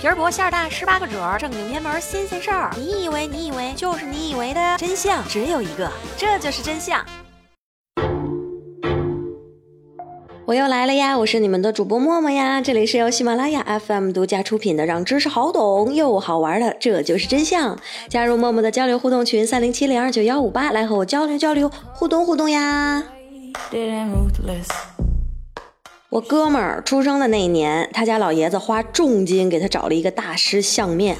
皮儿薄馅儿大，十八个褶儿，正经偏门新鲜事儿。你以为你以为就是你以为的真相只有一个，这就是真相。我又来了呀，我是你们的主播默默呀，这里是由喜马拉雅 FM 独家出品的，让知识好懂又好玩的，这就是真相。加入默默的交流互动群三零七零二九幺五八，来和我交流交流，互动互动呀。我哥们儿出生的那一年，他家老爷子花重金给他找了一个大师相面。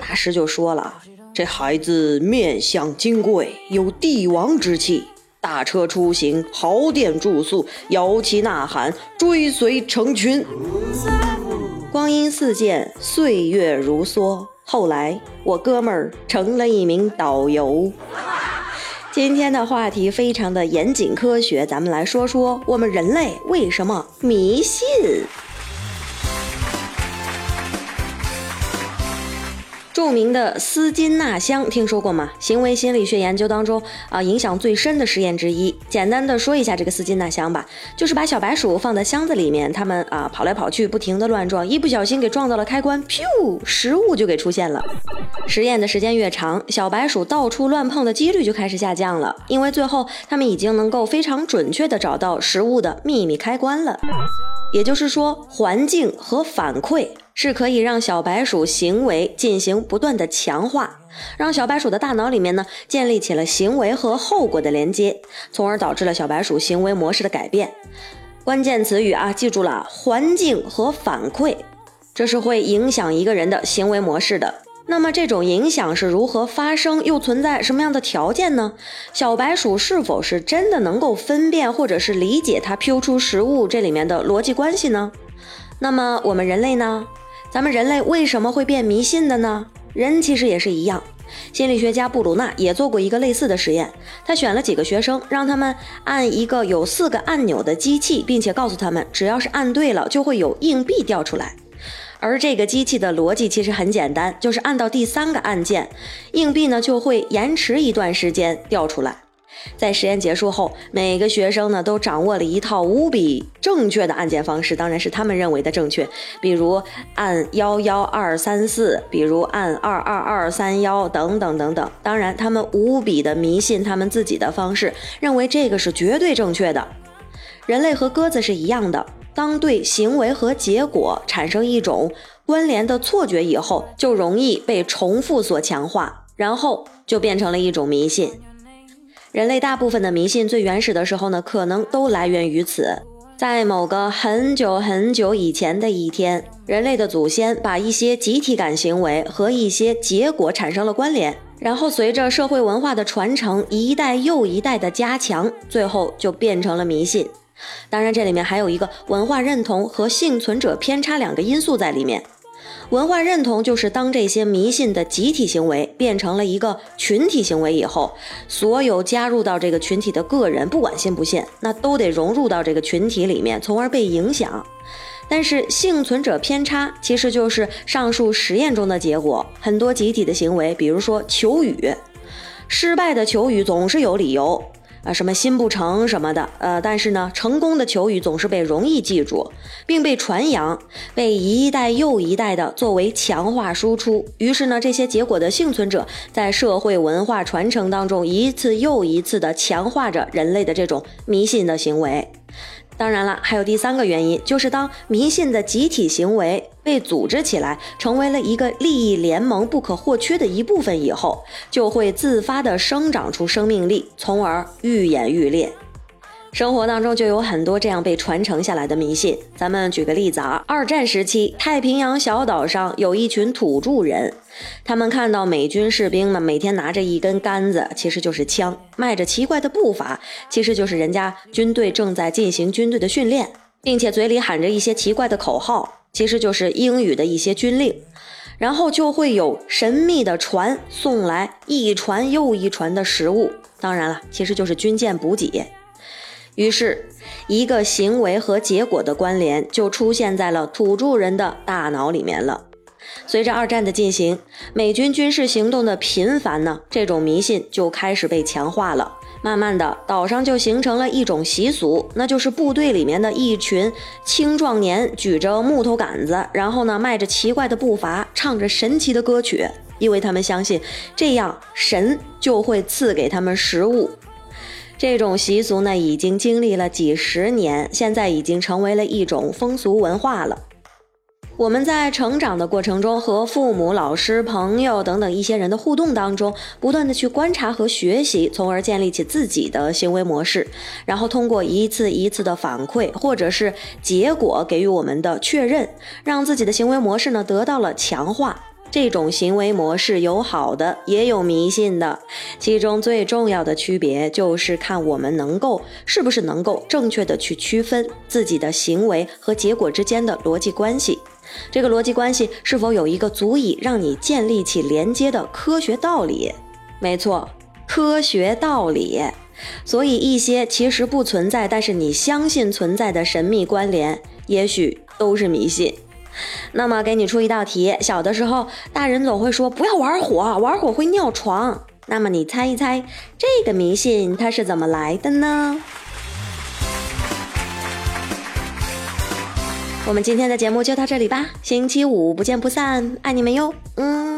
大师就说了：“这孩子面相金贵，有帝王之气，大车出行，豪店住宿，摇旗呐喊，追随成群。光阴似箭，岁月如梭。后来，我哥们儿成了一名导游。”今天的话题非常的严谨科学，咱们来说说我们人类为什么迷信。著名的斯金纳箱听说过吗？行为心理学研究当中啊，影响最深的实验之一。简单的说一下这个斯金纳箱吧，就是把小白鼠放在箱子里面，它们啊跑来跑去，不停的乱撞，一不小心给撞到了开关，噗，食物就给出现了。实验的时间越长，小白鼠到处乱碰的几率就开始下降了，因为最后它们已经能够非常准确的找到食物的秘密开关了。也就是说，环境和反馈。是可以让小白鼠行为进行不断的强化，让小白鼠的大脑里面呢建立起了行为和后果的连接，从而导致了小白鼠行为模式的改变。关键词语啊，记住了，环境和反馈，这是会影响一个人的行为模式的。那么这种影响是如何发生，又存在什么样的条件呢？小白鼠是否是真的能够分辨或者是理解它飘出食物这里面的逻辑关系呢？那么我们人类呢？咱们人类为什么会变迷信的呢？人其实也是一样。心理学家布鲁纳也做过一个类似的实验。他选了几个学生，让他们按一个有四个按钮的机器，并且告诉他们，只要是按对了，就会有硬币掉出来。而这个机器的逻辑其实很简单，就是按到第三个按键，硬币呢就会延迟一段时间掉出来。在实验结束后，每个学生呢都掌握了一套无比正确的按键方式，当然是他们认为的正确。比如按幺幺二三四，比如按二二二三幺等等等等。当然，他们无比的迷信他们自己的方式，认为这个是绝对正确的。人类和鸽子是一样的，当对行为和结果产生一种关联的错觉以后，就容易被重复所强化，然后就变成了一种迷信。人类大部分的迷信最原始的时候呢，可能都来源于此。在某个很久很久以前的一天，人类的祖先把一些集体感行为和一些结果产生了关联，然后随着社会文化的传承，一代又一代的加强，最后就变成了迷信。当然，这里面还有一个文化认同和幸存者偏差两个因素在里面。文化认同就是当这些迷信的集体行为变成了一个群体行为以后，所有加入到这个群体的个人，不管信不信，那都得融入到这个群体里面，从而被影响。但是幸存者偏差其实就是上述实验中的结果。很多集体的行为，比如说求雨，失败的求雨总是有理由。啊，什么心不成什么的，呃，但是呢，成功的求雨总是被容易记住，并被传扬，被一代又一代的作为强化输出。于是呢，这些结果的幸存者在社会文化传承当中，一次又一次的强化着人类的这种迷信的行为。当然了，还有第三个原因，就是当迷信的集体行为被组织起来，成为了一个利益联盟不可或缺的一部分以后，就会自发地生长出生命力，从而愈演愈烈。生活当中就有很多这样被传承下来的迷信。咱们举个例子啊，二战时期，太平洋小岛上有一群土著人，他们看到美军士兵们每天拿着一根杆子，其实就是枪，迈着奇怪的步伐，其实就是人家军队正在进行军队的训练，并且嘴里喊着一些奇怪的口号，其实就是英语的一些军令。然后就会有神秘的船送来一船又一船的食物，当然了，其实就是军舰补给。于是，一个行为和结果的关联就出现在了土著人的大脑里面了。随着二战的进行，美军军事行动的频繁呢，这种迷信就开始被强化了。慢慢的，岛上就形成了一种习俗，那就是部队里面的一群青壮年举着木头杆子，然后呢迈着奇怪的步伐，唱着神奇的歌曲，因为他们相信这样神就会赐给他们食物。这种习俗呢，已经经历了几十年，现在已经成为了一种风俗文化了。我们在成长的过程中，和父母、老师、朋友等等一些人的互动当中，不断的去观察和学习，从而建立起自己的行为模式，然后通过一次一次的反馈或者是结果给予我们的确认，让自己的行为模式呢得到了强化。这种行为模式有好的，也有迷信的，其中最重要的区别就是看我们能够是不是能够正确的去区分自己的行为和结果之间的逻辑关系，这个逻辑关系是否有一个足以让你建立起连接的科学道理？没错，科学道理。所以一些其实不存在，但是你相信存在的神秘关联，也许都是迷信。那么给你出一道题：小的时候，大人总会说不要玩火，玩火会尿床。那么你猜一猜，这个迷信它是怎么来的呢？我们今天的节目就到这里吧，星期五不见不散，爱你们哟，嗯。